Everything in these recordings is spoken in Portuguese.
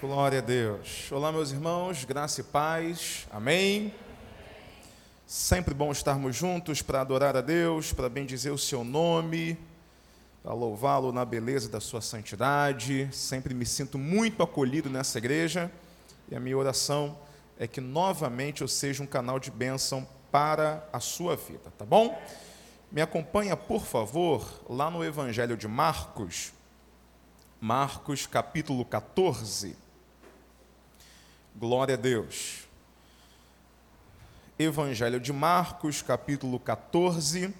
Glória a Deus. Olá, meus irmãos, graça e paz. Amém. Sempre bom estarmos juntos para adorar a Deus, para bendizer o seu nome, para louvá-lo na beleza da sua santidade. Sempre me sinto muito acolhido nessa igreja e a minha oração é que novamente eu seja um canal de bênção para a sua vida, tá bom? Me acompanha, por favor, lá no Evangelho de Marcos, Marcos capítulo 14. Glória a Deus. Evangelho de Marcos, capítulo 14.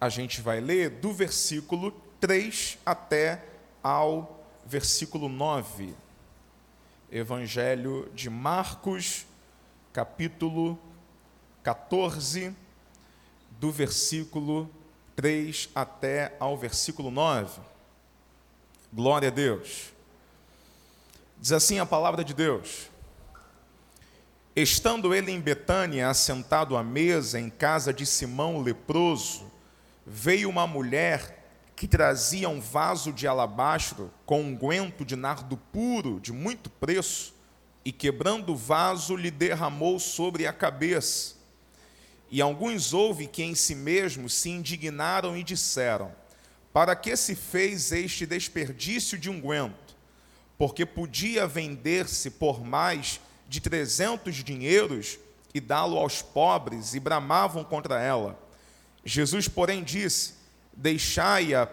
A gente vai ler do versículo 3 até ao versículo 9. Evangelho de Marcos, capítulo 14, do versículo 3 até ao versículo 9. Glória a Deus. Diz assim a palavra de Deus: Estando ele em Betânia, assentado à mesa em casa de Simão leproso, veio uma mulher que trazia um vaso de alabastro com unguento um de nardo puro de muito preço, e quebrando o vaso lhe derramou sobre a cabeça. E alguns houve que em si mesmos se indignaram e disseram: Para que se fez este desperdício de unguento? Porque podia vender-se por mais de trezentos dinheiros e dá-lo aos pobres, e bramavam contra ela. Jesus, porém, disse: Deixai-a,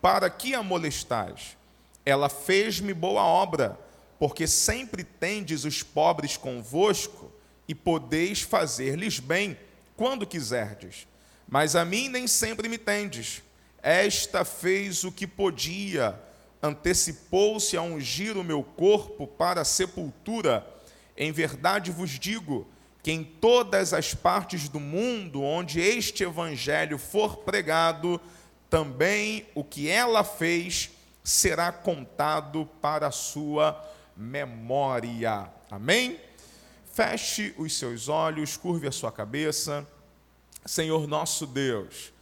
para que a molestais? Ela fez-me boa obra, porque sempre tendes os pobres convosco, e podeis fazer-lhes bem quando quiserdes. Mas a mim nem sempre me tendes. Esta fez o que podia antecipou-se a ungir o meu corpo para a sepultura. Em verdade vos digo que em todas as partes do mundo onde este evangelho for pregado, também o que ela fez será contado para a sua memória. Amém? Feche os seus olhos, curve a sua cabeça. Senhor nosso Deus,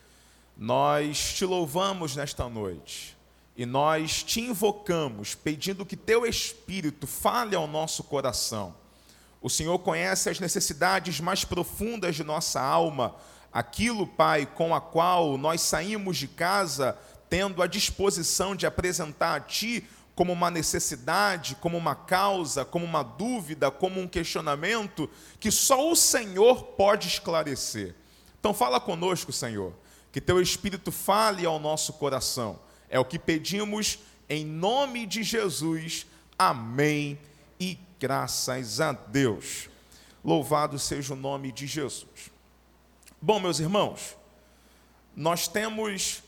nós te louvamos nesta noite e nós te invocamos, pedindo que teu Espírito fale ao nosso coração. O Senhor conhece as necessidades mais profundas de nossa alma, aquilo, Pai, com a qual nós saímos de casa tendo a disposição de apresentar a Ti como uma necessidade, como uma causa, como uma dúvida, como um questionamento que só o Senhor pode esclarecer. Então, fala conosco, Senhor, que Teu Espírito fale ao nosso coração é o que pedimos em nome de Jesus. Amém. E graças a Deus. Louvado seja o nome de Jesus. Bom, meus irmãos, nós temos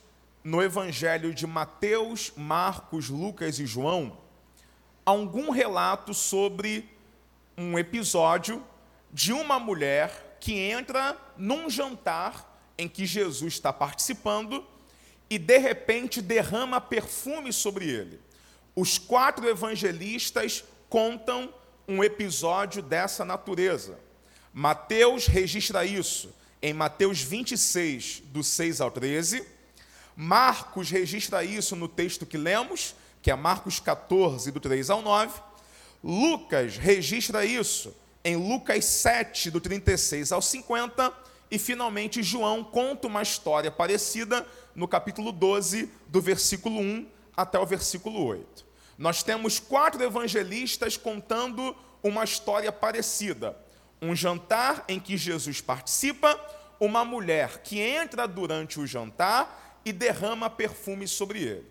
no Evangelho de Mateus, Marcos, Lucas e João algum relato sobre um episódio de uma mulher que entra num jantar em que Jesus está participando e de repente derrama perfume sobre ele. Os quatro evangelistas contam um episódio dessa natureza. Mateus registra isso em Mateus 26, do 6 ao 13. Marcos registra isso no texto que lemos, que é Marcos 14, do 3 ao 9. Lucas registra isso em Lucas 7, do 36 ao 50. E finalmente João conta uma história parecida no capítulo 12, do versículo 1 até o versículo 8. Nós temos quatro evangelistas contando uma história parecida. Um jantar em que Jesus participa, uma mulher que entra durante o jantar e derrama perfume sobre ele.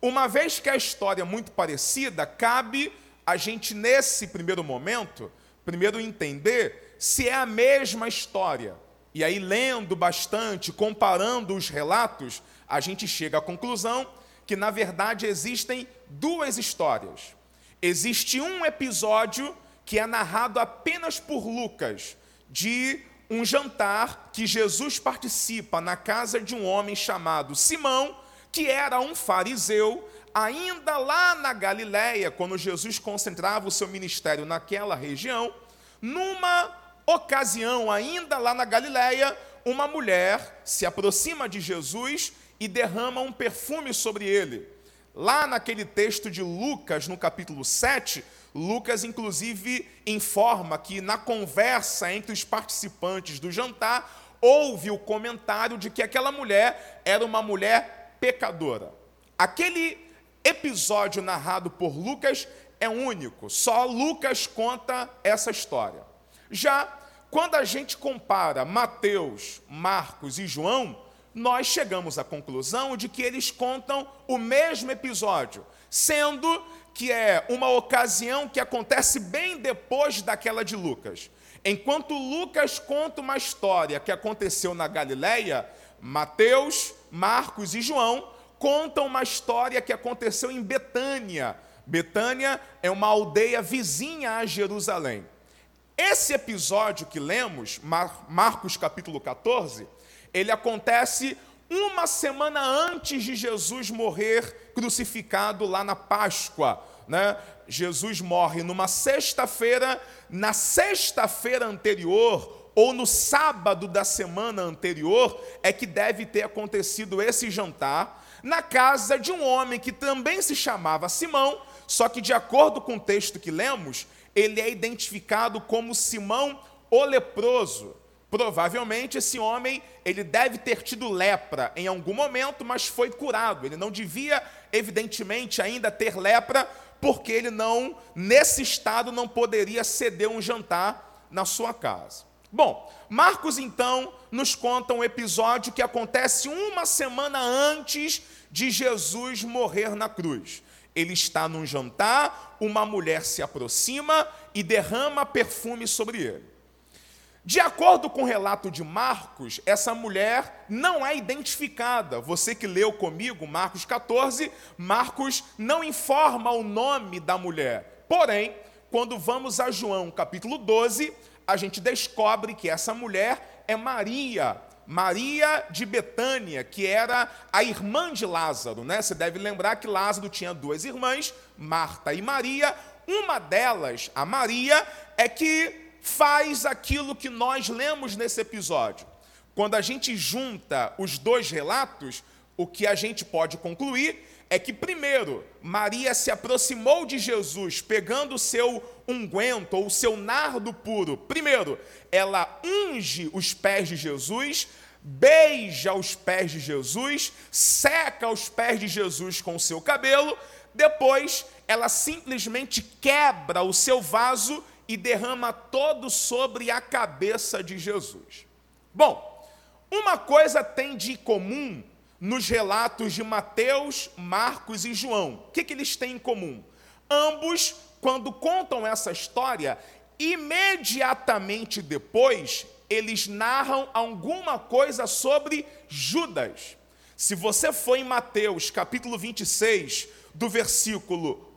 Uma vez que a história é muito parecida, cabe a gente, nesse primeiro momento, primeiro entender se é a mesma história e aí, lendo bastante, comparando os relatos, a gente chega à conclusão que, na verdade, existem duas histórias. Existe um episódio que é narrado apenas por Lucas, de um jantar que Jesus participa na casa de um homem chamado Simão, que era um fariseu, ainda lá na Galiléia, quando Jesus concentrava o seu ministério naquela região, numa ocasião, ainda lá na Galiléia, uma mulher se aproxima de Jesus e derrama um perfume sobre ele. Lá naquele texto de Lucas, no capítulo 7, Lucas, inclusive, informa que na conversa entre os participantes do jantar, houve o comentário de que aquela mulher era uma mulher pecadora. Aquele episódio narrado por Lucas é único, só Lucas conta essa história. Já quando a gente compara Mateus, Marcos e João, nós chegamos à conclusão de que eles contam o mesmo episódio, sendo que é uma ocasião que acontece bem depois daquela de Lucas. Enquanto Lucas conta uma história que aconteceu na Galileia, Mateus, Marcos e João contam uma história que aconteceu em Betânia. Betânia é uma aldeia vizinha a Jerusalém. Esse episódio que lemos, Marcos capítulo 14, ele acontece uma semana antes de Jesus morrer crucificado lá na Páscoa. Né? Jesus morre numa sexta-feira, na sexta-feira anterior, ou no sábado da semana anterior, é que deve ter acontecido esse jantar, na casa de um homem que também se chamava Simão, só que, de acordo com o texto que lemos, ele é identificado como Simão o leproso. Provavelmente esse homem, ele deve ter tido lepra em algum momento, mas foi curado. Ele não devia, evidentemente, ainda ter lepra, porque ele não, nesse estado, não poderia ceder um jantar na sua casa. Bom, Marcos então nos conta um episódio que acontece uma semana antes de Jesus morrer na cruz. Ele está num jantar, uma mulher se aproxima e derrama perfume sobre ele. De acordo com o relato de Marcos, essa mulher não é identificada. Você que leu comigo Marcos 14, Marcos não informa o nome da mulher. Porém, quando vamos a João capítulo 12, a gente descobre que essa mulher é Maria, Maria de Betânia, que era a irmã de Lázaro, né? Você deve lembrar que Lázaro tinha duas irmãs, Marta e Maria. Uma delas, a Maria, é que faz aquilo que nós lemos nesse episódio. Quando a gente junta os dois relatos, o que a gente pode concluir é que, primeiro, Maria se aproximou de Jesus pegando o seu unguento ou o seu nardo puro. Primeiro, ela unge os pés de Jesus, beija os pés de Jesus, seca os pés de Jesus com o seu cabelo. Depois, ela simplesmente quebra o seu vaso e derrama todo sobre a cabeça de Jesus. Bom, uma coisa tem de comum nos relatos de Mateus, Marcos e João. O que, que eles têm em comum? Ambos, quando contam essa história, imediatamente depois, eles narram alguma coisa sobre Judas. Se você for em Mateus, capítulo 26, do versículo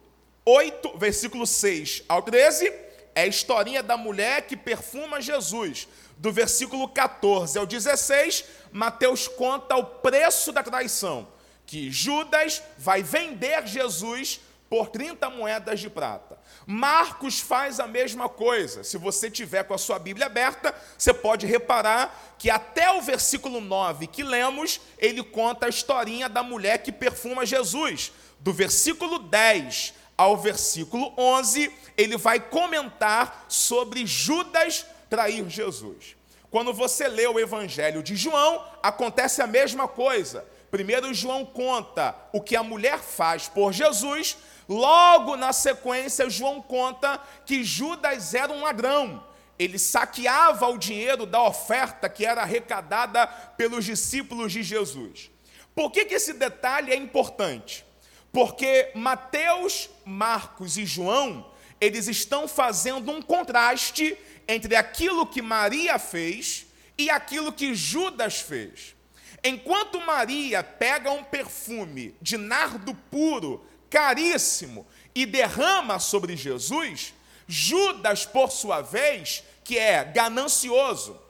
8, versículo 6 ao 13, é a historinha da mulher que perfuma Jesus. Do versículo 14 ao 16, Mateus conta o preço da traição, que Judas vai vender Jesus por 30 moedas de prata. Marcos faz a mesma coisa. Se você tiver com a sua Bíblia aberta, você pode reparar que até o versículo 9 que lemos, ele conta a historinha da mulher que perfuma Jesus. Do versículo 10 ao versículo 11, ele vai comentar sobre Judas trair Jesus. Quando você lê o Evangelho de João, acontece a mesma coisa. Primeiro, João conta o que a mulher faz por Jesus, logo na sequência, João conta que Judas era um ladrão. Ele saqueava o dinheiro da oferta que era arrecadada pelos discípulos de Jesus. Por que, que esse detalhe é importante? Porque Mateus, Marcos e João, eles estão fazendo um contraste entre aquilo que Maria fez e aquilo que Judas fez. Enquanto Maria pega um perfume de nardo puro, caríssimo, e derrama sobre Jesus, Judas, por sua vez, que é ganancioso,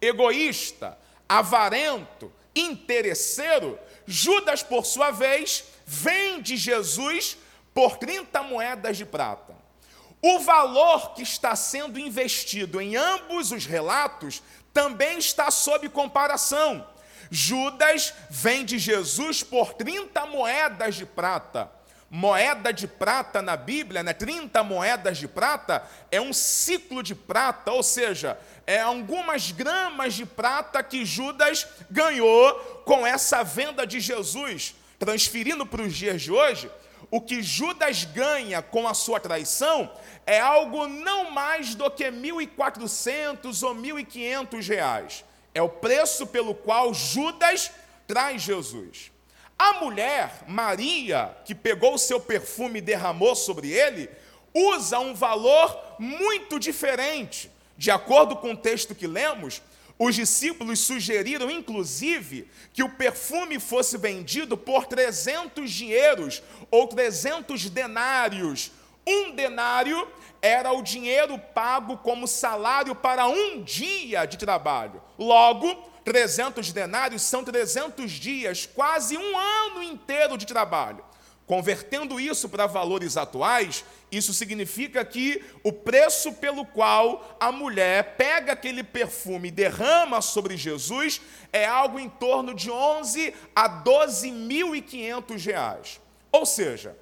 egoísta, avarento, interesseiro, Judas, por sua vez, vende Jesus por 30 moedas de prata. O valor que está sendo investido em ambos os relatos também está sob comparação. Judas vende Jesus por 30 moedas de prata. Moeda de prata na Bíblia, né? 30 moedas de prata é um ciclo de prata, ou seja, é algumas gramas de prata que Judas ganhou com essa venda de Jesus. Transferindo para os dias de hoje, o que Judas ganha com a sua traição é algo não mais do que 1.400 ou 1.500 reais. É o preço pelo qual Judas traz Jesus. A mulher, Maria, que pegou o seu perfume e derramou sobre ele, usa um valor muito diferente. De acordo com o texto que lemos, os discípulos sugeriram, inclusive, que o perfume fosse vendido por 300 dinheiros ou 300 denários. Um denário era o dinheiro pago como salário para um dia de trabalho. Logo, 300 denários são 300 dias, quase um ano inteiro de trabalho. Convertendo isso para valores atuais, isso significa que o preço pelo qual a mulher pega aquele perfume e derrama sobre Jesus é algo em torno de 11 a 12.500 reais. Ou seja,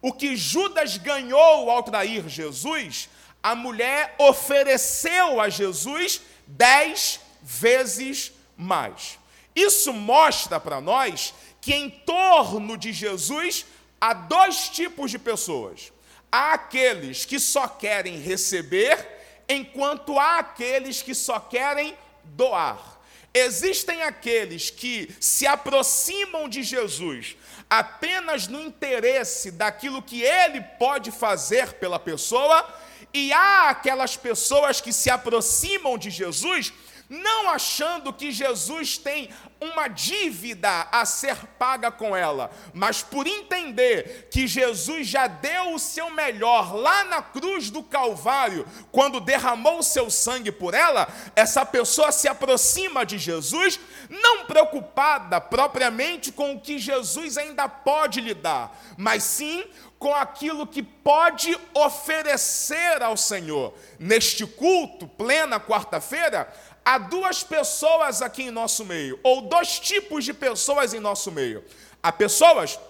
o que Judas ganhou ao trair Jesus, a mulher ofereceu a Jesus dez vezes mais. Isso mostra para nós que em torno de Jesus há dois tipos de pessoas. Há aqueles que só querem receber, enquanto há aqueles que só querem doar. Existem aqueles que se aproximam de Jesus apenas no interesse daquilo que ele pode fazer pela pessoa, e há aquelas pessoas que se aproximam de Jesus não achando que Jesus tem uma dívida a ser paga com ela, mas por entender que Jesus já deu o seu melhor lá na cruz do Calvário, quando derramou o seu sangue por ela, essa pessoa se aproxima de Jesus, não preocupada propriamente com o que Jesus ainda pode lhe dar, mas sim com aquilo que pode oferecer ao Senhor. Neste culto, plena quarta-feira, há duas pessoas aqui em nosso meio, ou dois tipos de pessoas em nosso meio. Há pessoas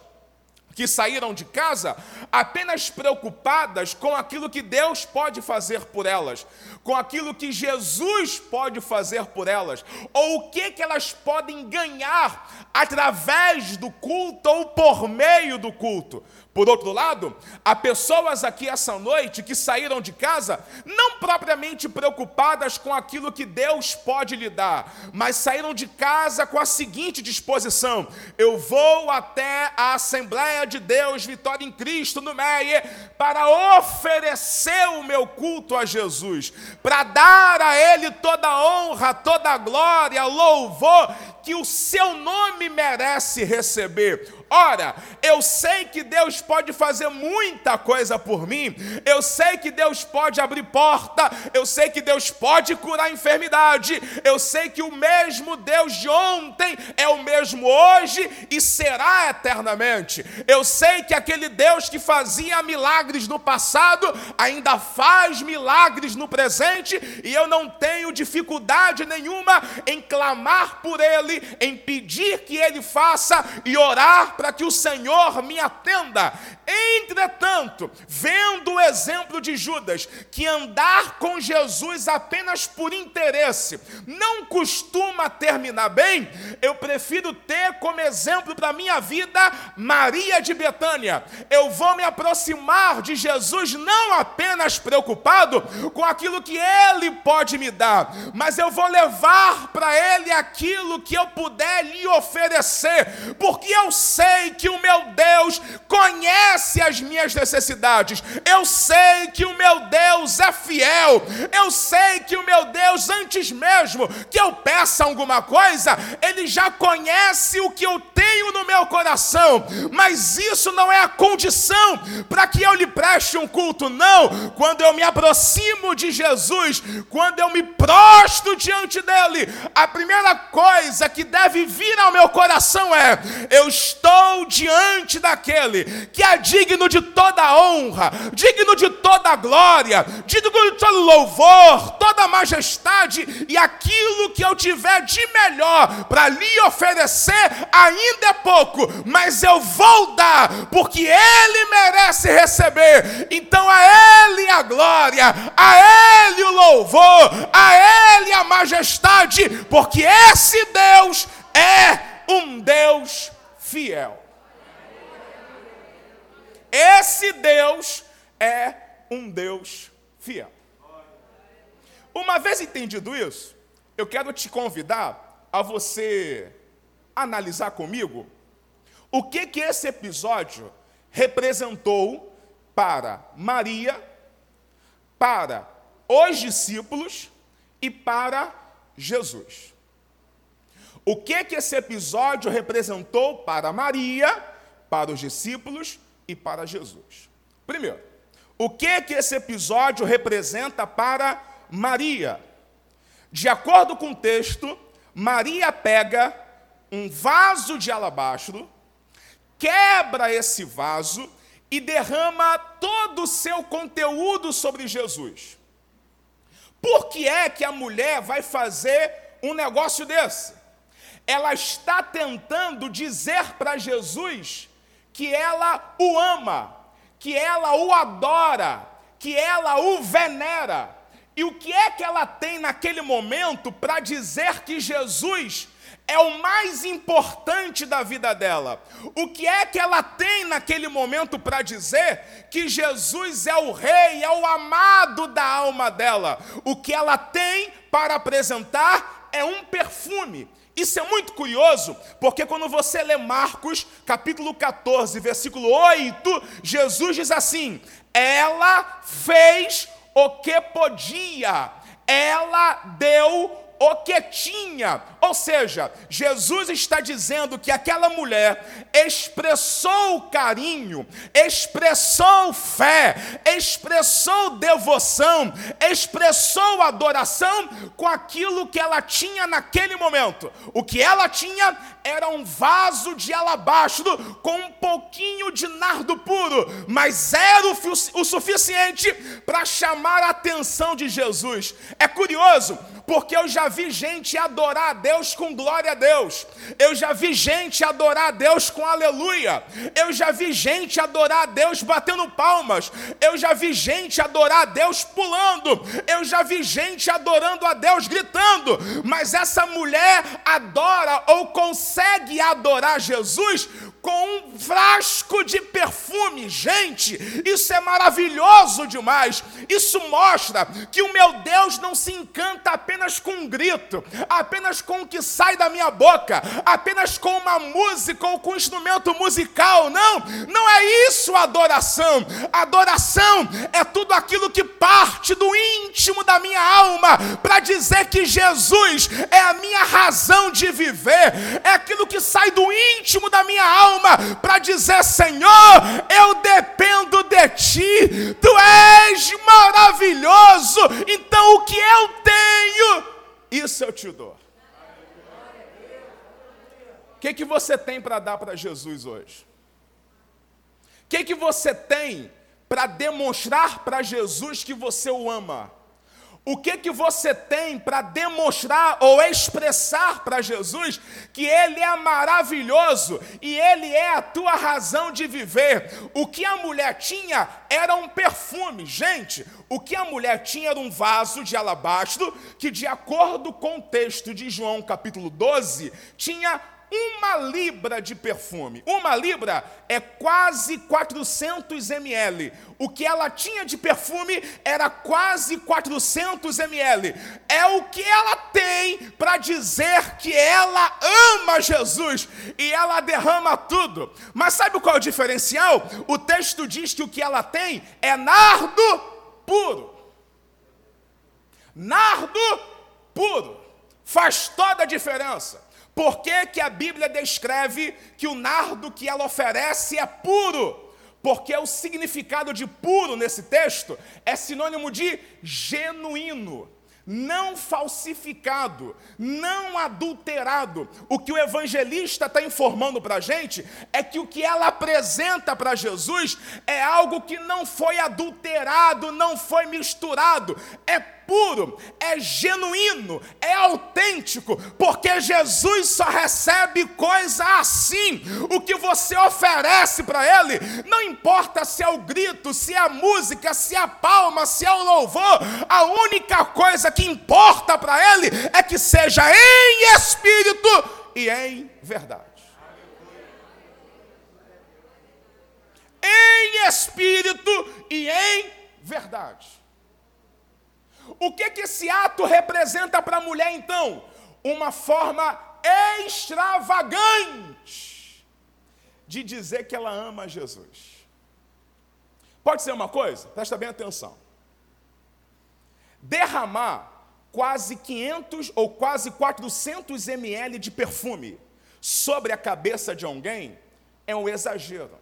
que saíram de casa apenas preocupadas com aquilo que Deus pode fazer por elas, com aquilo que Jesus pode fazer por elas, ou o que, que elas podem ganhar através do culto ou por meio do culto. Por outro lado, há pessoas aqui essa noite que saíram de casa não propriamente preocupadas com aquilo que Deus pode lhe dar, mas saíram de casa com a seguinte disposição: eu vou até a Assembleia de Deus, Vitória em Cristo, no Meia, para oferecer o meu culto a Jesus, para dar a Ele toda a honra, toda a glória, louvor que o seu nome merece receber. Ora, eu sei que Deus pode fazer muita coisa por mim, eu sei que Deus pode abrir porta, eu sei que Deus pode curar enfermidade, eu sei que o mesmo Deus de ontem é o mesmo hoje e será eternamente. Eu sei que aquele Deus que fazia milagres no passado ainda faz milagres no presente e eu não tenho dificuldade nenhuma em clamar por Ele, em pedir que Ele faça e orar para que o Senhor me atenda. Entretanto, vendo o exemplo de Judas, que andar com Jesus apenas por interesse não costuma terminar bem, eu prefiro ter como exemplo para minha vida Maria de Betânia. Eu vou me aproximar de Jesus não apenas preocupado com aquilo que ele pode me dar, mas eu vou levar para ele aquilo que eu puder lhe oferecer, porque eu sei que o meu Deus conhece as minhas necessidades. Eu sei que o meu Deus é fiel. Eu sei que o meu Deus, antes mesmo que eu peça alguma coisa, Ele já conhece o que eu tenho no meu coração. Mas isso não é a condição para que eu lhe preste um culto, não. Quando eu me aproximo de Jesus, quando eu me prostro diante dele, a primeira coisa que deve vir ao meu coração é: eu estou diante daquele que é digno de toda honra, digno de toda glória, digno de todo louvor, toda majestade e aquilo que eu tiver de melhor para lhe oferecer, ainda é pouco, mas eu vou dar, porque Ele merece receber. Então a Ele a glória, a Ele o louvor, a Ele a majestade, porque esse Deus é um Deus fiel. Esse Deus é um Deus fiel. Uma vez entendido isso, eu quero te convidar a você analisar comigo o que que esse episódio representou para Maria, para os discípulos e para Jesus. O que que esse episódio representou para Maria, para os discípulos e para Jesus? Primeiro, o que que esse episódio representa para Maria? De acordo com o texto, Maria pega um vaso de alabastro, quebra esse vaso e derrama todo o seu conteúdo sobre Jesus. Por que é que a mulher vai fazer um negócio desse? Ela está tentando dizer para Jesus que ela o ama, que ela o adora, que ela o venera. E o que é que ela tem naquele momento para dizer que Jesus é o mais importante da vida dela? O que é que ela tem naquele momento para dizer que Jesus é o rei, é o amado da alma dela? O que ela tem para apresentar é um perfume. Isso é muito curioso, porque quando você lê Marcos, capítulo 14, versículo 8, Jesus diz assim: Ela fez o que podia, ela deu o que tinha. Ou seja, Jesus está dizendo que aquela mulher expressou carinho, expressou fé, expressou devoção, expressou adoração com aquilo que ela tinha naquele momento. O que ela tinha era um vaso de alabastro com um pouquinho de nardo puro, mas era o, suficiente para chamar a atenção de Jesus. É curioso, porque eu já vi gente adorar a Deus com glória a Deus, eu já vi gente adorar a Deus com aleluia, eu já vi gente adorar a Deus batendo palmas, eu já vi gente adorar a Deus pulando, eu já vi gente adorando a Deus gritando, mas essa mulher adora ou consegue adorar Jesus com um frasco de perfume. Gente, isso é maravilhoso demais. Isso mostra que o meu Deus não se encanta apenas com um grito, apenas com o que sai da minha boca, apenas com uma música ou com um instrumento musical. Não, não é isso adoração. Adoração é tudo aquilo que parte do íntimo da minha alma para dizer que Jesus é a minha razão de viver, é aquilo que sai do íntimo da minha alma para dizer: Senhor, eu dependo de ti, tu és maravilhoso, então o que eu tenho, isso eu te dou. O que, que você tem para dar para Jesus hoje? O que, que você tem para demonstrar para Jesus que você o ama? O que que você tem para demonstrar ou expressar para Jesus que ele é maravilhoso e ele é a tua razão de viver? O que a mulher tinha era um perfume. Gente, o que a mulher tinha era um vaso de alabastro que de acordo com o texto de João capítulo 12, tinha uma libra de perfume. Uma libra é quase 400 ml. O que ela tinha de perfume era quase 400 ml. É o que ela tem para dizer que ela ama Jesus e ela derrama tudo. Mas sabe qual é o diferencial? O texto diz que o que ela tem é nardo puro. Nardo puro. Faz toda a diferença. Por que, que a Bíblia descreve que o nardo que ela oferece é puro? Porque o significado de puro nesse texto é sinônimo de genuíno. não falsificado, não adulterado. O que o evangelista está informando para a gente é que o que ela apresenta para Jesus é algo que não foi adulterado, não foi misturado, é puro, é genuíno, é autêntico, porque Jesus só recebe coisa assim. O que você oferece para Ele, não importa se é o grito, se é a música, se é a palma, se é o louvor, a única coisa que importa para Ele é que seja em espírito e em verdade. Em espírito e em verdade. O que, que esse ato representa para a mulher, então? Uma forma extravagante de dizer que ela ama Jesus. Pode ser uma coisa? Presta bem atenção. Derramar quase 500 ou quase 400 ml de perfume sobre a cabeça de alguém é um exagero.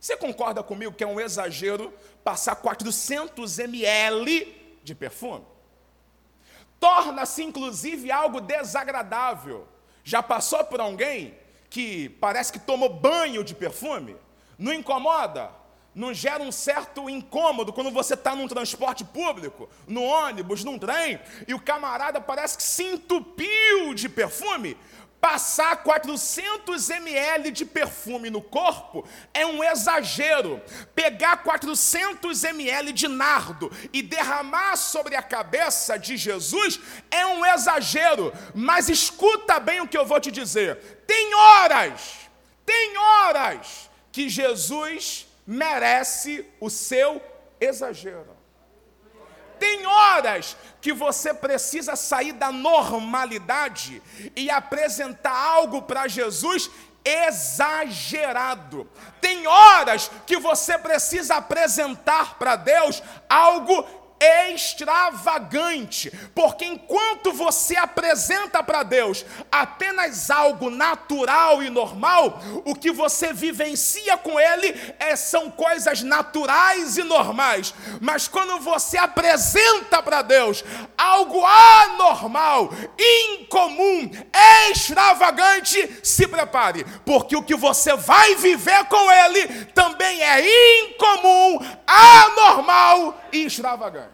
Você concorda comigo que é um exagero passar 400 ml de perfume. Torna-se inclusive algo desagradável. Já passou por alguém que parece que tomou banho de perfume? Não incomoda? Não gera um certo incômodo quando você está num transporte público, no ônibus, num trem, e o camarada parece que se entupiu de perfume? Passar 400 ml de perfume no corpo é um exagero. Pegar 400 ml de nardo e derramar sobre a cabeça de Jesus é um exagero. Mas escuta bem o que eu vou te dizer. Tem horas, tem horas que Jesus merece o seu exagero. Tem horas que você precisa sair da normalidade e apresentar algo para Jesus exagerado. Tem horas que você precisa apresentar para Deus algo extravagante, porque enquanto você apresenta para Deus apenas algo natural e normal, o que você vivencia com Ele é, são coisas naturais e normais, mas quando você apresenta para Deus algo anormal, incomum, extravagante, se prepare, porque o que você vai viver com Ele também é incomum, anormal e extravagante.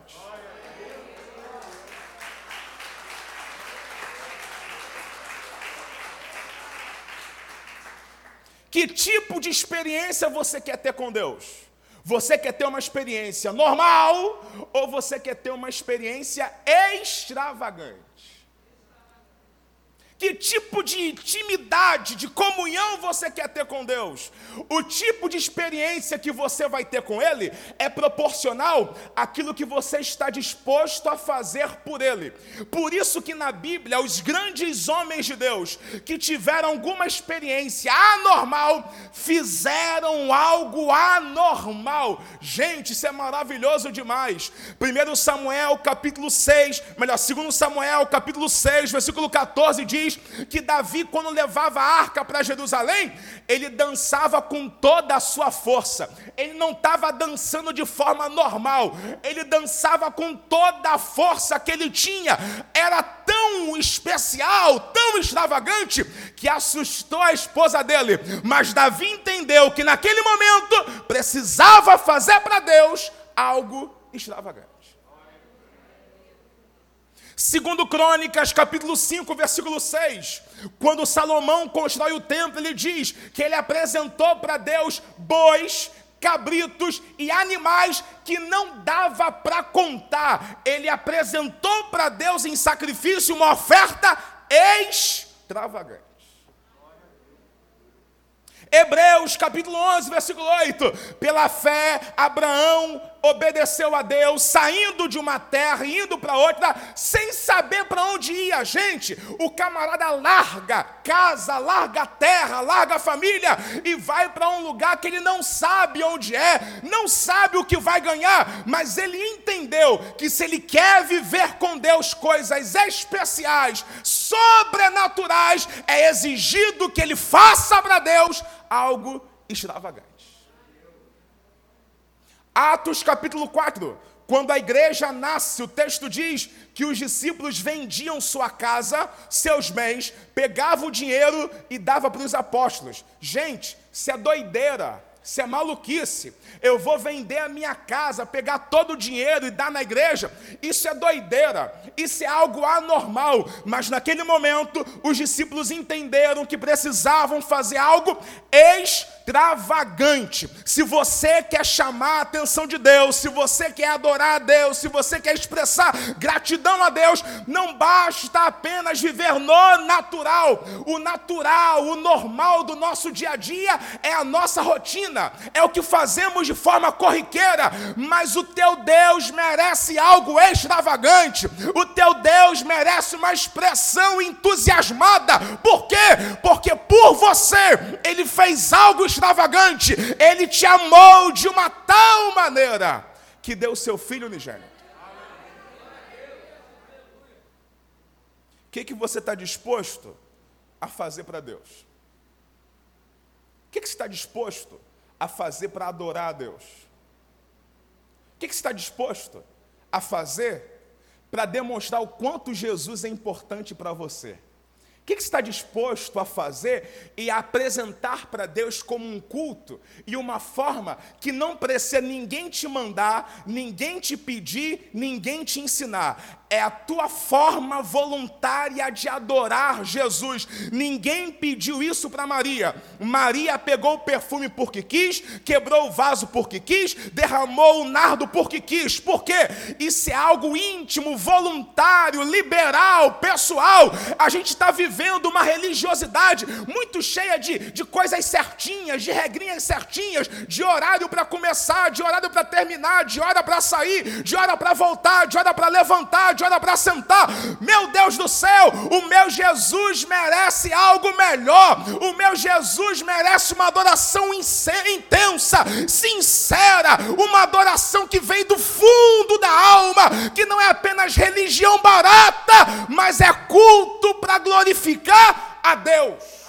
Que tipo de experiência você quer ter com Deus? Você quer ter uma experiência normal ou você quer ter uma experiência extravagante? Que tipo de intimidade, de comunhão você quer ter com Deus? O tipo de experiência que você vai ter com Ele é proporcional àquilo que você está disposto a fazer por Ele. Por isso que na Bíblia, os grandes homens de Deus que tiveram alguma experiência anormal, fizeram algo anormal. Gente, isso é maravilhoso demais. 1 Samuel capítulo 6, melhor, 2 Samuel capítulo 6, versículo 14 diz diz que Davi, quando levava a arca para Jerusalém, ele dançava com toda a sua força. Ele não estava dançando de forma normal, ele dançava com toda a força que ele tinha. Era tão especial, tão extravagante, que assustou a esposa dele. Mas Davi entendeu que naquele momento precisava fazer para Deus algo extravagante. Segundo Crônicas, capítulo 5, versículo 6, quando Salomão constrói o templo, ele diz que ele apresentou para Deus bois, cabritos e animais que não dava para contar. Ele apresentou para Deus em sacrifício uma oferta extravagante. Hebreus capítulo 11, versículo 8. Pela fé, Abraão obedeceu a Deus, saindo de uma terra e indo para outra, sem saber para onde ia. Gente, o camarada larga casa, larga terra, larga família e vai para um lugar que ele não sabe onde é, não sabe o que vai ganhar, mas ele entendeu que se ele quer viver com Deus coisas especiais, sobrenaturais, é exigido que ele faça para Deus algo extravagante. Atos capítulo 4, Quando a igreja nasce, o texto diz que os discípulos vendiam sua casa, seus bens, pegavam o dinheiro e dava para os apóstolos. Gente, isso é doideira. Isso é maluquice. Eu vou vender a minha casa, pegar todo o dinheiro e dar na igreja. Isso é doideira. Isso é algo anormal. Mas naquele momento, os discípulos entenderam que precisavam fazer algo extravagante. Se você quer chamar a atenção de Deus, se você quer adorar a Deus, se você quer expressar gratidão a Deus, não basta apenas viver no natural. O natural, o normal do nosso dia a dia é a nossa rotina, é o que fazemos de forma corriqueira, mas o teu Deus merece algo extravagante. O teu Deus merece uma expressão entusiasmada. Por quê? Porque por você ele fez algo extravagante, ele te amou de uma tal maneira que deu seu filho unigênito. O que, que você está disposto a fazer para Deus? O que, que você está disposto a fazer para adorar a Deus? O que, que você está disposto a fazer para demonstrar o quanto Jesus é importante para você? O que, você está disposto a fazer e a apresentar para Deus como um culto e uma forma que não precisa ninguém te mandar, ninguém te pedir, ninguém te ensinar? É a tua forma voluntária de adorar Jesus. Ninguém pediu isso para Maria. Maria pegou o perfume porque quis, quebrou o vaso porque quis, derramou o nardo porque quis. Por quê? Isso é algo íntimo, voluntário, liberal, pessoal. A gente está vivendo uma religiosidade muito cheia de, de coisas certinhas, de regrinhas certinhas, de horário para começar, de horário para terminar, de hora para sair, de hora para voltar, de hora para levantar, de hora para sentar. Meu Deus do céu, o meu Jesus merece algo melhor. O meu Jesus merece uma adoração intensa, sincera, uma adoração que vem do fundo da alma, que não é apenas religião barata, mas é culto para glorificar a Deus.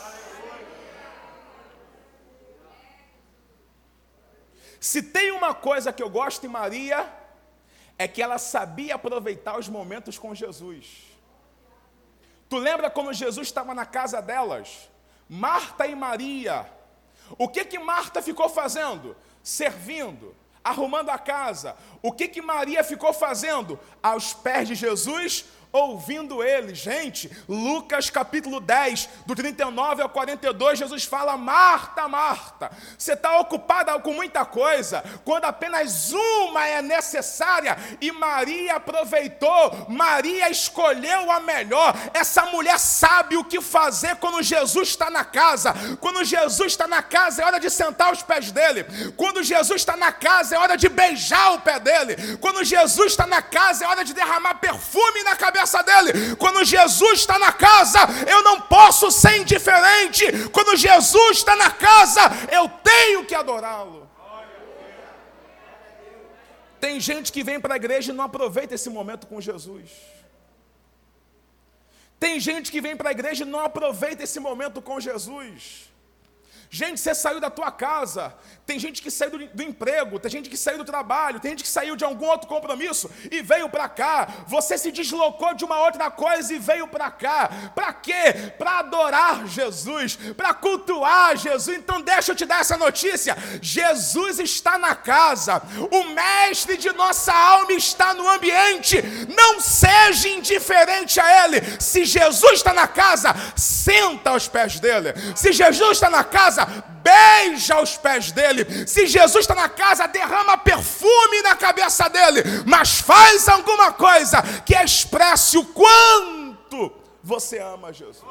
Se tem uma coisa que eu gosto em Maria, é que ela sabia aproveitar os momentos com Jesus. Tu lembra quando Jesus estava na casa delas? Marta e Maria. O que que Marta ficou fazendo? Servindo, arrumando a casa. O que que Maria ficou fazendo? Aos pés de Jesus, ouvindo ele. Gente, Lucas capítulo 10, do 39 ao 42, Jesus fala: Marta, Marta, você está ocupada com muita coisa, quando apenas uma é necessária, e Maria aproveitou, Maria escolheu a melhor. Essa mulher sabe o que fazer quando Jesus está na casa. Quando Jesus está na casa, é hora de sentar aos pés dele. Quando Jesus está na casa, é hora de beijar o pé dele. Quando Jesus está na casa, é hora de derramar perfume na cabeça dele. Quando Jesus está na casa, eu não posso ser indiferente. Quando Jesus está na casa, eu tenho que adorá-lo. Tem gente que vem para a igreja e não aproveita esse momento com Jesus. Tem gente que vem para a igreja e não aproveita esse momento com Jesus. Gente, você saiu da tua casa, tem gente que saiu do, do, emprego, tem gente que saiu do trabalho, tem gente que saiu de algum outro compromisso e veio para cá. Você se deslocou de uma outra coisa e veio para cá. Para quê? Para adorar Jesus, para cultuar Jesus. Então deixa eu te dar essa notícia. Jesus está na casa. O mestre de nossa alma está no ambiente. Não seja indiferente a ele. Se Jesus está na casa, senta aos pés dele. Se Jesus está na casa, beija os pés dele. Se Jesus está na casa, derrama perfume na cabeça dele. Mas faz alguma coisa que expresse o quanto você ama Jesus.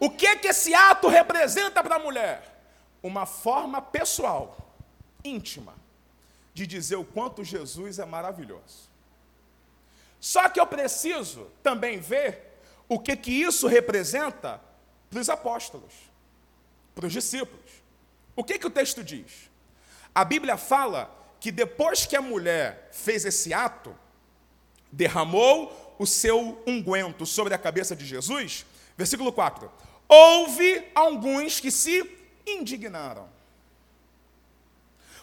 O que que esse ato representa para a mulher? Uma forma pessoal, íntima, de dizer o quanto Jesus é maravilhoso. Só que eu preciso também ver o que, que isso representa para os apóstolos, para os discípulos. O que, que o texto diz? A Bíblia fala que depois que a mulher fez esse ato, derramou o seu unguento sobre a cabeça de Jesus, versículo 4: Houve alguns que se indignaram.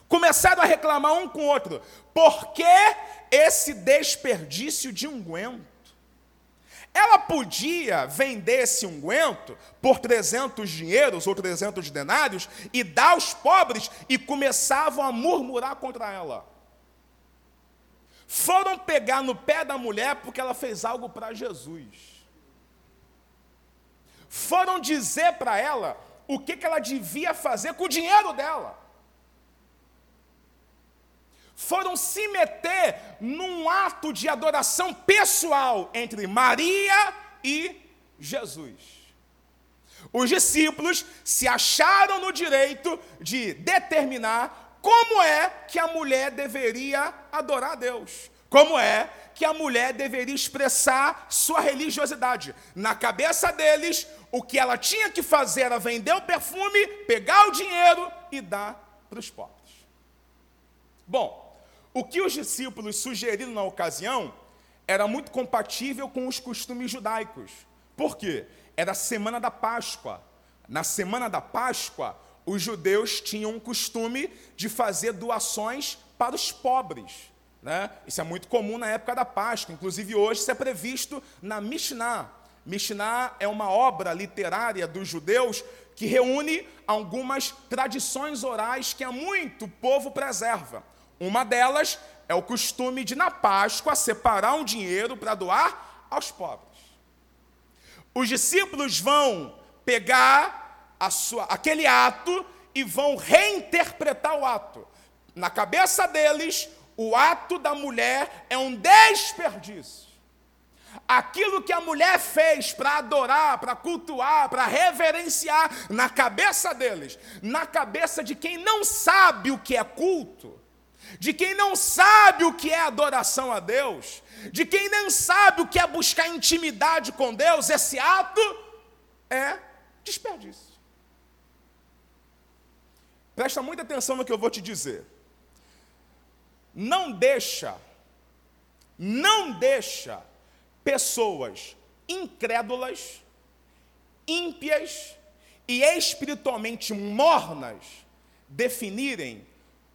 Começaram a reclamar um com o outro. Por que esse desperdício de unguento? Ela podia vender esse unguento por 300 dinheiros ou 300 denários e dar aos pobres e começavam a murmurar contra ela. Foram pegar no pé da mulher porque ela fez algo para Jesus. Foram dizer para ela o que, que ela devia fazer com o dinheiro dela foram se meter num ato de adoração pessoal entre Maria e Jesus. Os discípulos se acharam no direito de determinar como é que a mulher deveria adorar a Deus, como é que a mulher deveria expressar sua religiosidade. Na cabeça deles, o que ela tinha que fazer era vender o perfume, pegar o dinheiro e dar para os pobres. Bom, o que os discípulos sugeriram na ocasião era muito compatível com os costumes judaicos. Por quê? Era a semana da Páscoa. Na semana da Páscoa, os judeus tinham o costume de fazer doações para os pobres. Né? Isso é muito comum na época da Páscoa, inclusive hoje isso é previsto na Mishnah. Mishnah é uma obra literária dos judeus que reúne algumas tradições orais que há muito povo preserva. Uma delas é o costume de, na Páscoa, separar um dinheiro para doar aos pobres. Os discípulos vão pegar sua, aquele ato e vão reinterpretar o ato. Na cabeça deles, o ato da mulher é um desperdício. Aquilo que a mulher fez para adorar, para cultuar, para reverenciar, na cabeça deles, na cabeça de quem não sabe o que é culto, de quem não sabe o que é adoração a Deus, de quem não sabe o que é buscar intimidade com Deus, esse ato é desperdício. Presta muita atenção no que eu vou te dizer. Não deixa, não deixa pessoas incrédulas, ímpias e espiritualmente mornas definirem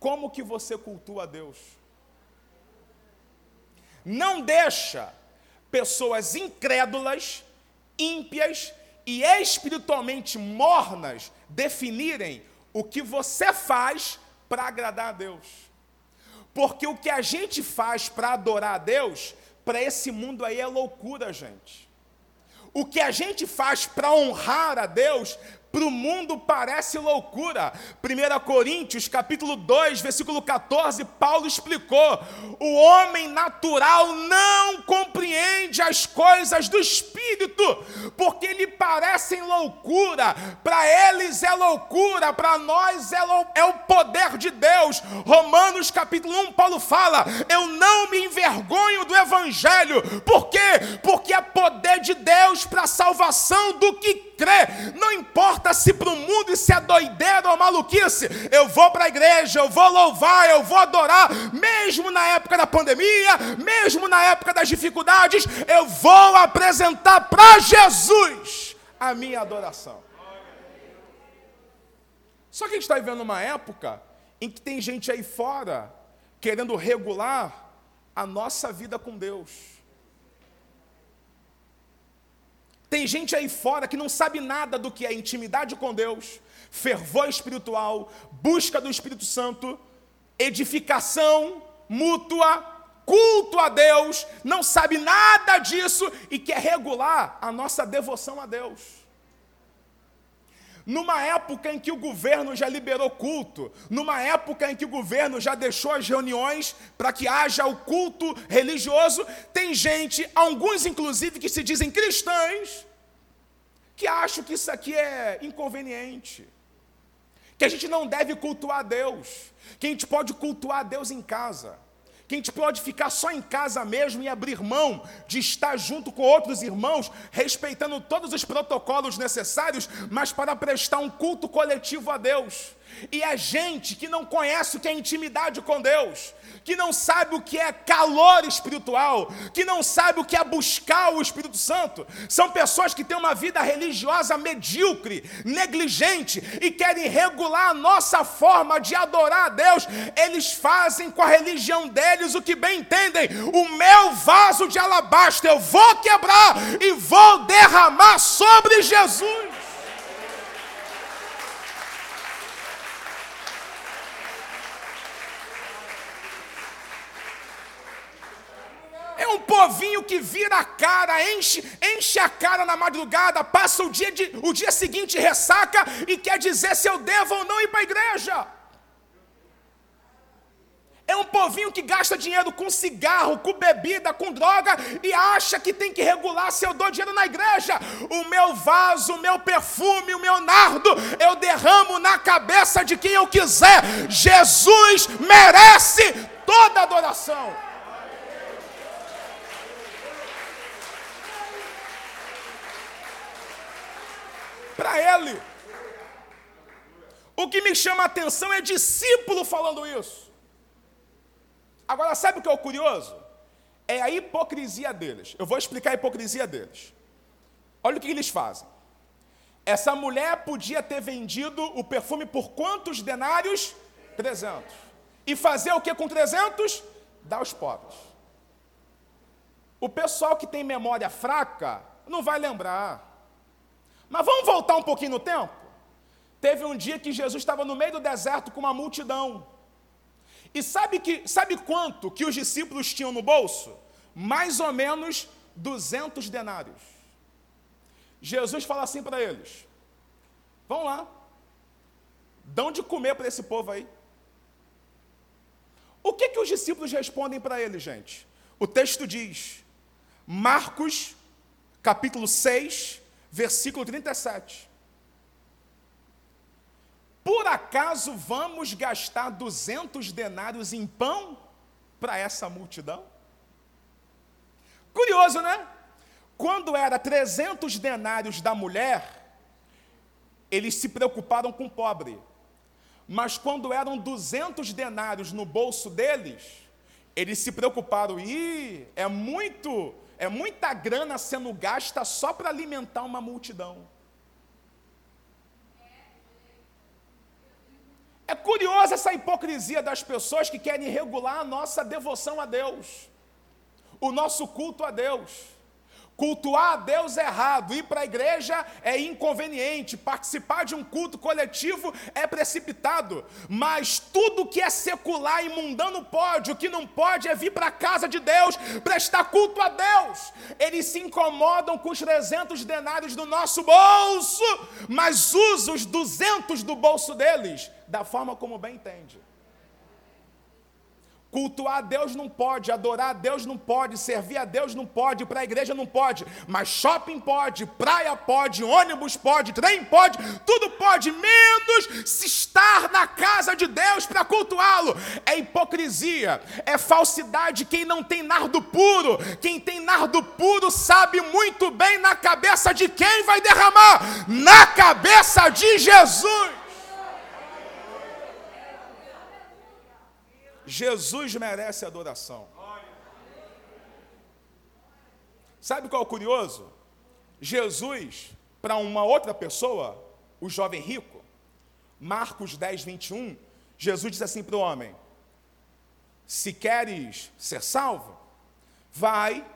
como que você cultua a Deus. Não deixa pessoas incrédulas, ímpias e espiritualmente mornas definirem o que você faz para agradar a Deus. Porque o que a gente faz para adorar a Deus, para esse mundo aí é loucura, gente. O que a gente faz para honrar a Deus, para o mundo parece loucura. 1 Coríntios, capítulo 2, versículo 14, Paulo explicou: o homem natural não compreende as coisas do espírito, porque lhe parecem loucura. Para eles é loucura, para nós é, é o poder de Deus. Romanos, capítulo 1, Paulo fala: eu não me envergonho do evangelho. Por quê? Porque é poder de Deus para a salvação do que crê. Não importa se para o mundo isso é doideira ou maluquice, eu vou para a igreja, eu vou louvar, eu vou adorar, mesmo na época da pandemia, mesmo na época das dificuldades, eu vou apresentar para Jesus a minha adoração. Só que a gente está vivendo uma época em que tem gente aí fora querendo regular a nossa vida com Deus. Tem gente aí fora que não sabe nada do que é intimidade com Deus, fervor espiritual, busca do Espírito Santo, edificação mútua, culto a Deus, não sabe nada disso e quer regular a nossa devoção a Deus. Numa época em que o governo já liberou culto, numa época em que o governo já deixou as reuniões para que haja o culto religioso, tem gente, alguns inclusive que se dizem cristãos, que acham que isso aqui é inconveniente, que a gente não deve cultuar a Deus, que a gente pode cultuar a Deus em casa que a gente pode ficar só em casa mesmo e abrir mão de estar junto com outros irmãos, respeitando todos os protocolos necessários, mas para prestar um culto coletivo a Deus. E é gente que não conhece o que é intimidade com Deus, que não sabe o que é calor espiritual, que não sabe o que é buscar o Espírito Santo. São pessoas que têm uma vida religiosa medíocre, negligente e querem regular a nossa forma de adorar a Deus. Eles fazem com a religião deles o que bem entendem. O meu vaso de alabastro eu vou quebrar e vou derramar sobre Jesus. Um povinho que vira a cara, enche, enche a cara na madrugada, passa o dia, de, o dia seguinte ressaca e quer dizer se eu devo ou não ir para a igreja. É um povinho que gasta dinheiro com cigarro, com bebida, com droga e acha que tem que regular se eu dou dinheiro na igreja. O meu vaso, o meu perfume, o meu nardo, eu derramo na cabeça de quem eu quiser. Jesus merece toda adoração. Ele. O que me chama a atenção é discípulo falando isso. Agora, sabe o que é o curioso? É a hipocrisia deles. Eu vou explicar a hipocrisia deles. Olha o que eles fazem. Essa mulher podia ter vendido o perfume por quantos denários? 300. E fazer o que com 300? Dar aos pobres. O pessoal que tem memória fraca não vai lembrar. Mas vamos voltar um pouquinho no tempo? Teve um dia que Jesus estava no meio do deserto com uma multidão. E sabe, que, sabe quanto que os discípulos tinham no bolso? Mais ou menos 200 denários. Jesus fala assim para eles: Vão lá, dão de comer para esse povo aí. O que, que os discípulos respondem para ele, gente? O texto diz, Marcos, capítulo 6, versículo 37. Por acaso vamos gastar 200 denários em pão para essa multidão? Curioso, né? Quando era 300 denários da mulher, eles se preocuparam com o pobre. Mas quando eram 200 denários no bolso deles, eles se preocuparam, e é muito é muita grana sendo gasta só para alimentar uma multidão. É curiosa essa hipocrisia das pessoas que querem regular a nossa devoção a Deus, o nosso culto a Deus. Cultuar a Deus é errado, ir para a igreja é inconveniente, participar de um culto coletivo é precipitado, mas tudo que é secular e mundano pode, o que não pode é vir para a casa de Deus, prestar culto a Deus. Eles se incomodam com os 300 denários do nosso bolso, mas usam os 200 do bolso deles da forma como bem entende. Cultuar a Deus não pode, adorar a Deus não pode, servir a Deus não pode, para a igreja não pode, mas shopping pode, praia pode, ônibus pode, trem pode, tudo pode, menos se estar na casa de Deus para cultuá-lo. É hipocrisia, é falsidade. Quem não tem nardo puro, quem tem nardo puro sabe muito bem na cabeça de quem vai derramar na cabeça de Jesus. Jesus merece adoração. Sabe qual é o curioso? Jesus, para uma outra pessoa, o jovem rico, Marcos 10, 21, Jesus diz assim para o homem: Se queres ser salvo, vai,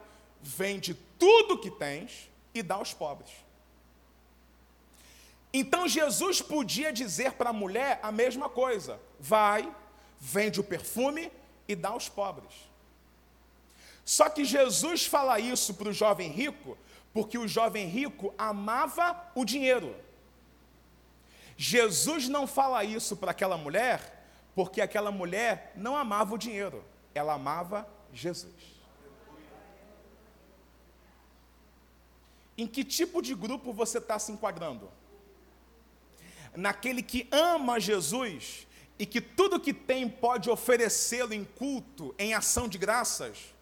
vende tudo que tens e dá aos pobres. Então Jesus podia dizer para a mulher a mesma coisa: vai, vende o perfume e dá aos pobres. Só que Jesus fala isso para o jovem rico, porque o jovem rico amava o dinheiro. Jesus não fala isso para aquela mulher, porque aquela mulher não amava o dinheiro, ela amava Jesus. Em que tipo de grupo você está se enquadrando? Naquele que ama Jesus e que tudo que tem pode oferecê-lo em culto, em ação de graças?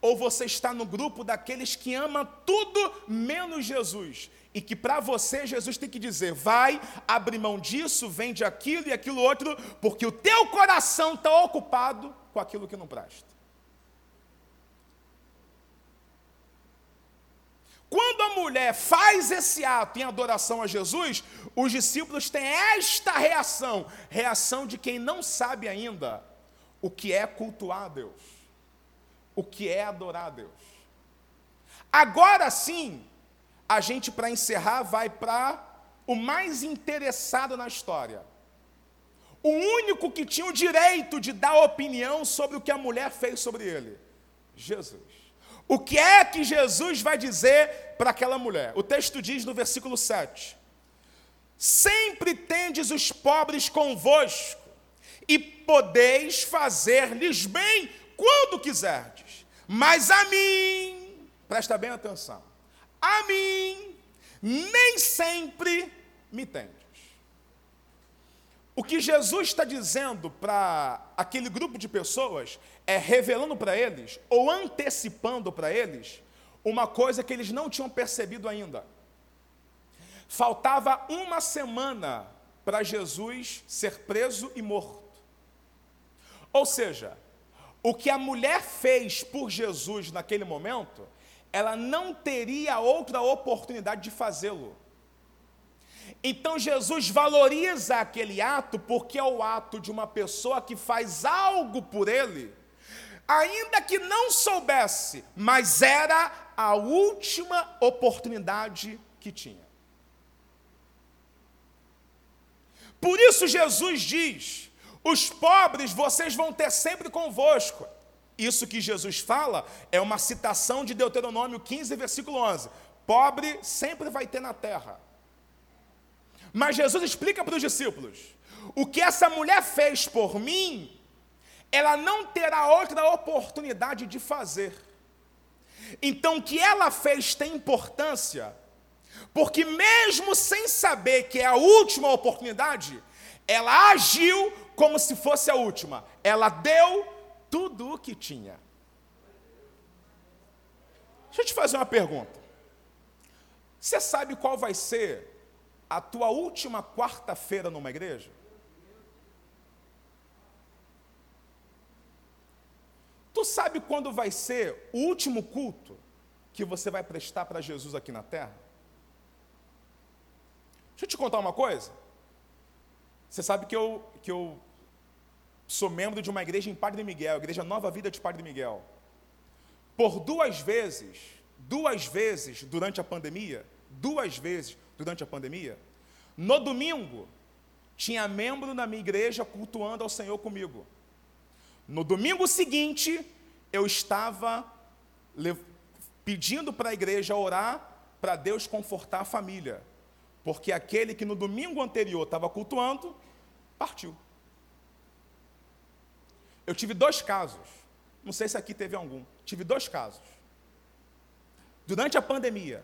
Ou você está no grupo daqueles que ama tudo menos Jesus e que para você Jesus tem que dizer: vai, abre mão disso, vende aquilo e aquilo outro, porque o teu coração está ocupado com aquilo que não presta. Quando a mulher faz esse ato em adoração a Jesus, os discípulos têm esta reação reação de quem não sabe ainda o que é cultuar a Deus, o que é adorar a Deus. Agora sim, a gente, para encerrar, vai para o mais interessado na história. O único que tinha o direito de dar opinião sobre o que a mulher fez sobre ele: Jesus. O que é que Jesus vai dizer para aquela mulher? O texto diz no versículo 7: Sempre tendes os pobres convosco, e podeis fazer-lhes bem quando quiserdes, mas a mim, presta bem atenção, a mim nem sempre me tendes. O que Jesus está dizendo para aquele grupo de pessoas é revelando para eles, ou antecipando para eles, uma coisa que eles não tinham percebido ainda. Faltava uma semana para Jesus ser preso e morto. Ou seja, o que a mulher fez por Jesus naquele momento ela não teria outra oportunidade de fazê-lo. Então Jesus valoriza aquele ato porque é o ato de uma pessoa que faz algo por ele, ainda que não soubesse, mas era a última oportunidade que tinha. Por isso Jesus diz: os pobres vocês vão ter sempre convosco. Isso que Jesus fala é uma citação de Deuteronômio 15, versículo 11. Pobre sempre vai ter na terra. Mas Jesus explica para os discípulos: o que essa mulher fez por mim, ela não terá outra oportunidade de fazer. Então, o que ela fez tem importância, porque mesmo sem saber que é a última oportunidade, ela agiu como se fosse a última. Ela deu tudo o que tinha. Deixa eu te fazer uma pergunta. Você sabe qual vai ser a tua última quarta-feira numa igreja? Tu sabe quando vai ser o último culto que você vai prestar para Jesus aqui na terra? Deixa eu te contar uma coisa. Você sabe que eu, que eu sou membro de uma igreja em Padre Miguel, Igreja Nova Vida de Padre Miguel. Por duas vezes, duas vezes durante a pandemia, duas vezes durante a pandemia, no domingo, tinha membro na minha igreja cultuando ao Senhor comigo. No domingo seguinte, eu estava pedindo para a igreja orar para Deus confortar a família, porque aquele que no domingo anterior estava cultuando, partiu. Eu tive dois casos. Não sei se aqui teve algum. Tive dois casos. Durante a pandemia,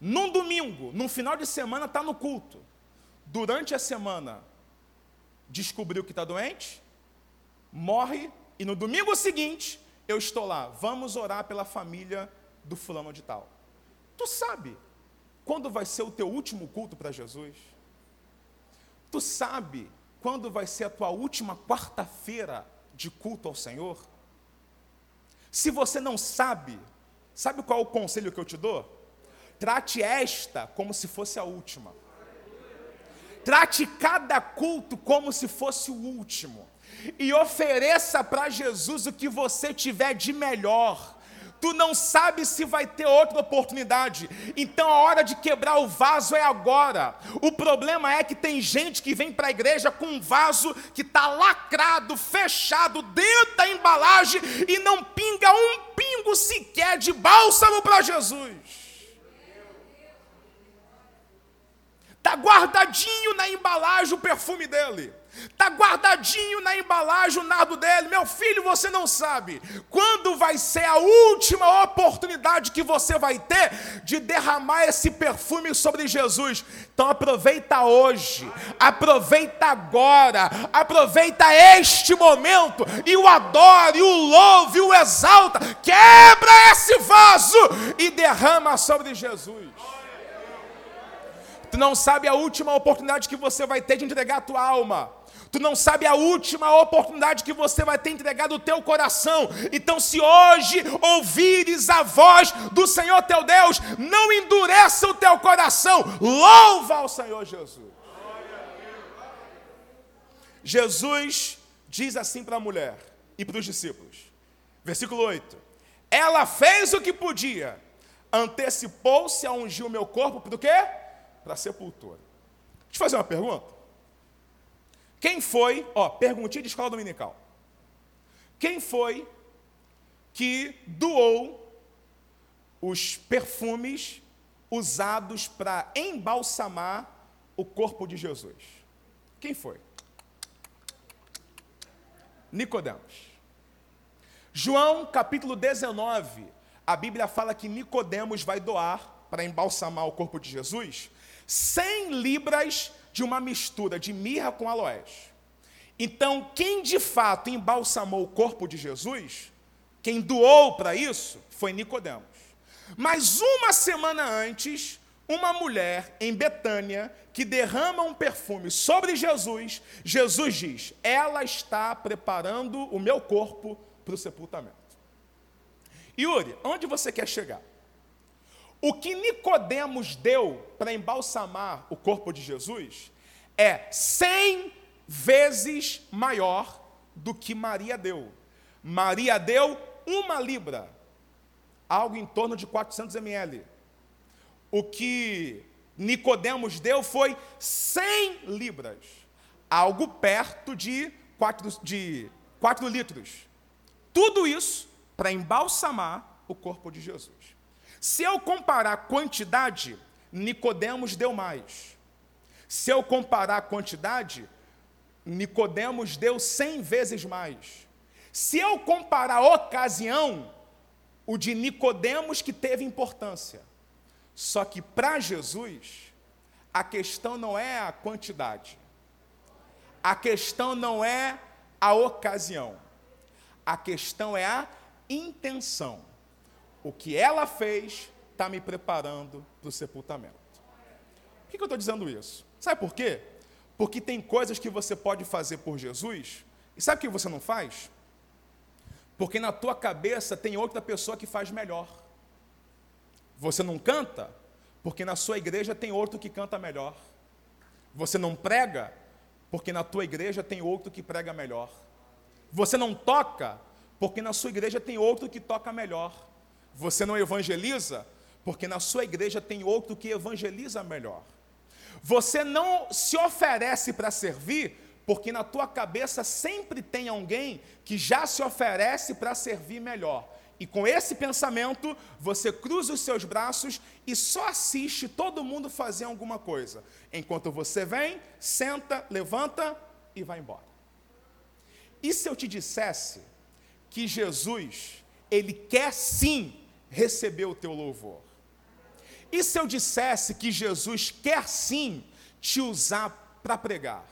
num domingo, num final de semana, está no culto. Durante a semana, descobriu que está doente, morre, e no domingo seguinte, eu estou lá. Vamos orar pela família do fulano de tal. Tu sabe quando vai ser o teu último culto para Jesus? Tu sabe quando vai ser a tua última quarta-feira de culto ao Senhor? Se você não sabe, sabe qual é o conselho que eu te dou? Trate esta como se fosse a última. Trate cada culto como se fosse o último. E ofereça para Jesus o que você tiver de melhor tu não sabe se vai ter outra oportunidade. Então a hora de quebrar o vaso é agora. O problema é que tem gente que vem para a igreja com um vaso que está lacrado, fechado dentro da embalagem e não pinga um pingo sequer de bálsamo para Jesus. Está guardadinho na embalagem o perfume dele. Está guardadinho na embalagem o nardo dele. Meu filho, você não sabe quando vai ser a última oportunidade que você vai ter de derramar esse perfume sobre Jesus. Então aproveita hoje, aproveita agora, aproveita este momento e o adore, o louve, o exalta. Quebra esse vaso e derrama sobre Jesus. Tu não sabe a última oportunidade que você vai ter de entregar a tua alma. Tu não sabe a última oportunidade que você vai ter entregado o teu coração. Então, se hoje ouvires a voz do Senhor teu Deus, não endureça o teu coração. Louva ao Senhor Jesus. Jesus diz assim para a mulher e para os discípulos. Versículo 8. Ela fez o que podia, antecipou-se a ungir o meu corpo para o quê? Para a sepultura. Deixa eu fazer uma pergunta. Quem foi, ó, perguntinha de escola dominical. Quem foi que doou os perfumes usados para embalsamar o corpo de Jesus? Quem foi? Nicodemos. João capítulo 19, a Bíblia fala que Nicodemos vai doar para embalsamar o corpo de Jesus 100 libras de uma mistura de mirra com aloés. Então, quem de fato embalsamou o corpo de Jesus, quem doou para isso, foi Nicodemos. Mas uma semana antes, uma mulher em Betânia que derrama um perfume sobre Jesus, Jesus diz: Ela está preparando o meu corpo para o sepultamento. Yuri, onde você quer chegar? O que Nicodemos deu para embalsamar o corpo de Jesus é cem vezes maior do que Maria deu. Maria deu uma libra, algo em torno de 400 ml. O que Nicodemos deu foi 100 libras, algo perto de 4, de 4 litros. Tudo isso para embalsamar o corpo de Jesus. Se eu comparar quantidade, Nicodemos deu mais. Se eu comparar quantidade, Nicodemos deu cem vezes mais. Se eu comparar a ocasião, o de Nicodemos que teve importância. Só que para Jesus, a questão não é a quantidade. A questão não é a ocasião. A questão é a intenção. O que ela fez está me preparando para o sepultamento. Por que, que eu estou dizendo isso? Sabe por quê? Porque tem coisas que você pode fazer por Jesus, e sabe o que você não faz? Porque na tua cabeça tem outra pessoa que faz melhor. Você não canta, porque na sua igreja tem outro que canta melhor. Você não prega, porque na tua igreja tem outro que prega melhor. Você não toca, porque na sua igreja tem outro que toca melhor. Você não evangeliza, porque na sua igreja tem outro que evangeliza melhor. Você não se oferece para servir, porque na tua cabeça sempre tem alguém que já se oferece para servir melhor. E com esse pensamento, você cruza os seus braços e só assiste todo mundo fazer alguma coisa. Enquanto você vem, senta, levanta e vai embora. E se eu te dissesse que Jesus, ele quer sim receber o teu louvor? E se eu dissesse que Jesus quer sim te usar para pregar?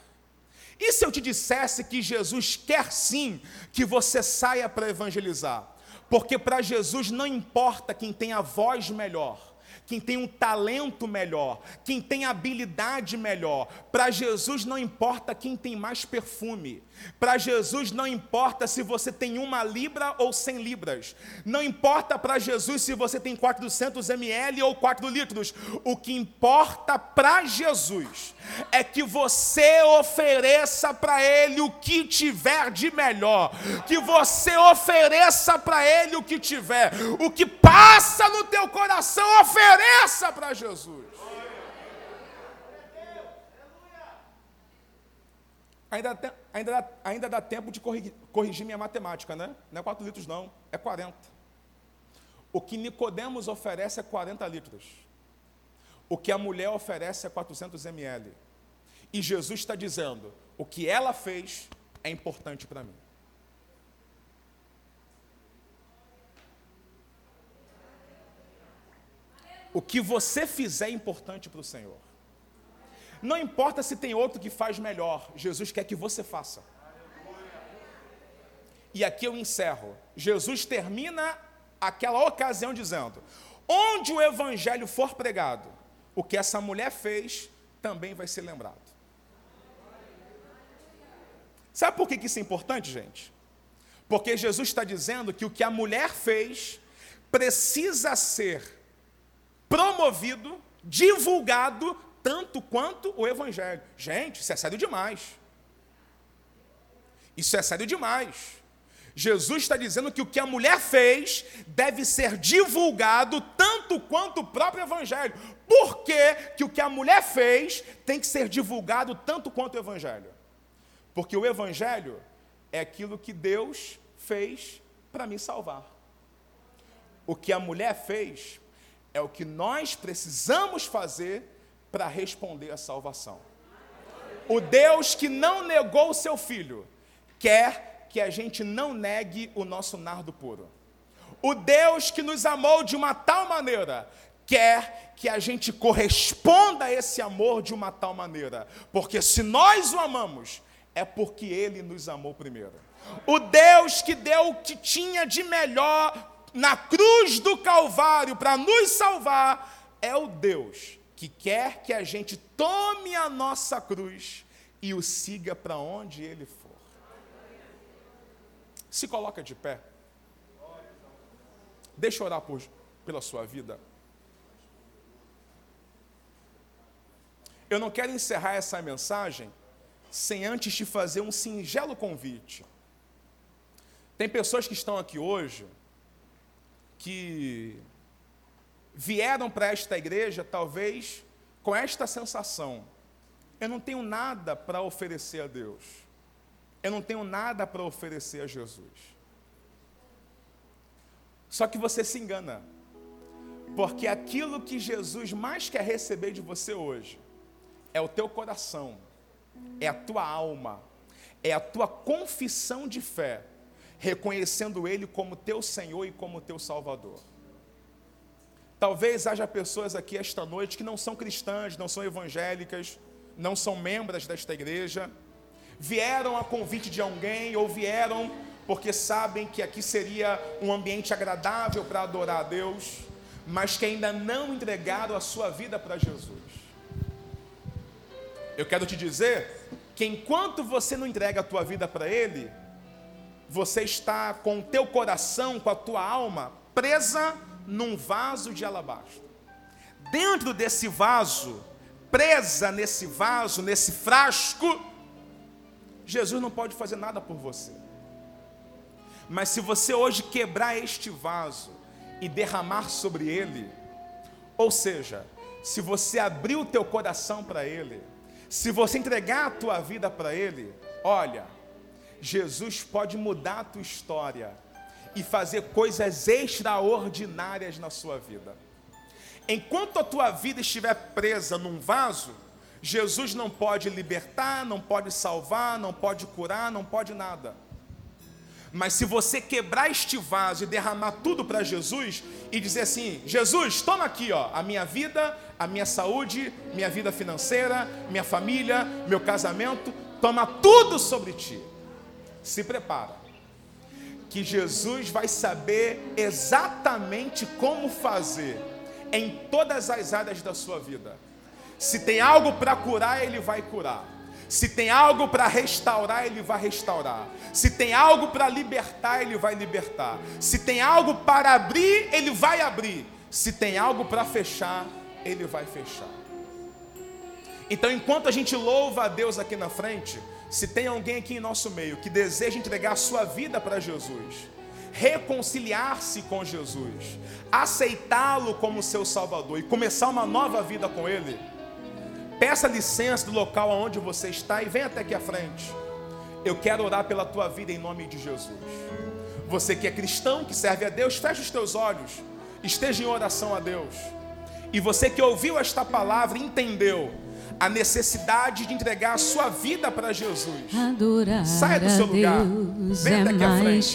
E se eu te dissesse que Jesus quer sim que você saia para evangelizar? Porque para Jesus não importa quem tem a voz melhor, quem tem um talento melhor, quem tem habilidade melhor. Para Jesus não importa quem tem mais perfume. Para Jesus não importa se você tem uma libra ou cem libras. Não importa para Jesus se você tem 400 ml ou 4 litros. O que importa para Jesus é que você ofereça para Ele o que tiver de melhor. Que você ofereça para Ele o que tiver. O que passa no teu coração, ofereça para Jesus. Ainda, tem, ainda, dá, ainda dá tempo de corrigir, corrigir minha matemática, né? Não é 4 litros, não, é 40. O que Nicodemos oferece é 40 litros. O que a mulher oferece é 400 ml. E Jesus está dizendo: o que ela fez é importante para mim. O que você fizer é importante para o Senhor. Não importa se tem outro que faz melhor, Jesus quer que você faça. E aqui eu encerro. Jesus termina aquela ocasião dizendo: Onde o evangelho for pregado, o que essa mulher fez também vai ser lembrado. Sabe por que isso é importante, gente? Porque Jesus está dizendo que o que a mulher fez precisa ser promovido, divulgado, tanto quanto o Evangelho. Gente, isso é sério demais. Isso é sério demais. Jesus está dizendo que o que a mulher fez deve ser divulgado tanto quanto o próprio Evangelho. Por que, que o que a mulher fez tem que ser divulgado tanto quanto o Evangelho? Porque o Evangelho é aquilo que Deus fez para me salvar. O que a mulher fez é o que nós precisamos fazer para responder à salvação. O Deus que não negou o seu filho quer que a gente não negue o nosso nardo puro. O Deus que nos amou de uma tal maneira quer que a gente corresponda a esse amor de uma tal maneira, porque se nós o amamos, é porque ele nos amou primeiro. O Deus que deu o que tinha de melhor na cruz do Calvário para nos salvar, é o Deus que quer que a gente tome a nossa cruz e o siga para onde ele for. Se coloca de pé. Deixa eu orar por, pela sua vida. Eu não quero encerrar essa mensagem sem antes te fazer um singelo convite. Tem pessoas que estão aqui hoje que vieram para esta igreja talvez com esta sensação: eu não tenho nada para oferecer a Deus eu não tenho nada para oferecer a Jesus. Só que você se engana, porque aquilo que Jesus mais quer receber de você hoje é o teu coração, é a tua alma, é a tua confissão de fé, reconhecendo Ele como teu Senhor e como teu Salvador. Talvez haja pessoas aqui esta noite que não são cristãs, não são evangélicas, não são membros desta igreja, vieram a convite de alguém ou vieram porque sabem que aqui seria um ambiente agradável para adorar a Deus, mas que ainda não entregaram a sua vida para Jesus. Eu quero te dizer que enquanto você não entrega a tua vida para Ele, você está com o teu coração, com a tua alma presa num vaso de alabastro. Dentro desse vaso, presa nesse vaso, nesse frasco, Jesus não pode fazer nada por você. Mas se você hoje quebrar este vaso e derramar sobre ele, ou seja, se você abrir o teu coração para ele, se você entregar a tua vida para ele, olha, Jesus pode mudar a tua história e fazer coisas extraordinárias na sua vida. Enquanto a tua vida estiver presa num vaso, Jesus não pode libertar, não pode salvar, não pode curar, não pode nada. Mas se você quebrar este vaso e derramar tudo para Jesus e dizer assim: Jesus, toma aqui, ó, a minha vida, a minha saúde, minha vida financeira, minha família, meu casamento, toma tudo sobre ti. Se prepara, que Jesus vai saber exatamente como fazer em todas as áreas da sua vida se tem algo para curar, Ele vai curar. Se tem algo para restaurar, Ele vai restaurar. Se tem algo para libertar, Ele vai libertar. Se tem algo para abrir, Ele vai abrir. Se tem algo para fechar, Ele vai fechar. Então, enquanto a gente louva a Deus aqui na frente, se tem alguém aqui em nosso meio que deseja entregar a sua vida para Jesus, reconciliar-se com Jesus, aceitá-lo como seu Salvador e começar uma nova vida com Ele, Peça licença do local onde você está e venha até aqui à frente. Eu quero orar pela tua vida em nome de Jesus. Você que é cristão, que serve a Deus, feche os teus olhos, esteja em oração a Deus. E você que ouviu esta palavra, entendeu a necessidade de entregar a sua vida para Jesus. Adorar Saia do seu lugar, venha até aqui à frente.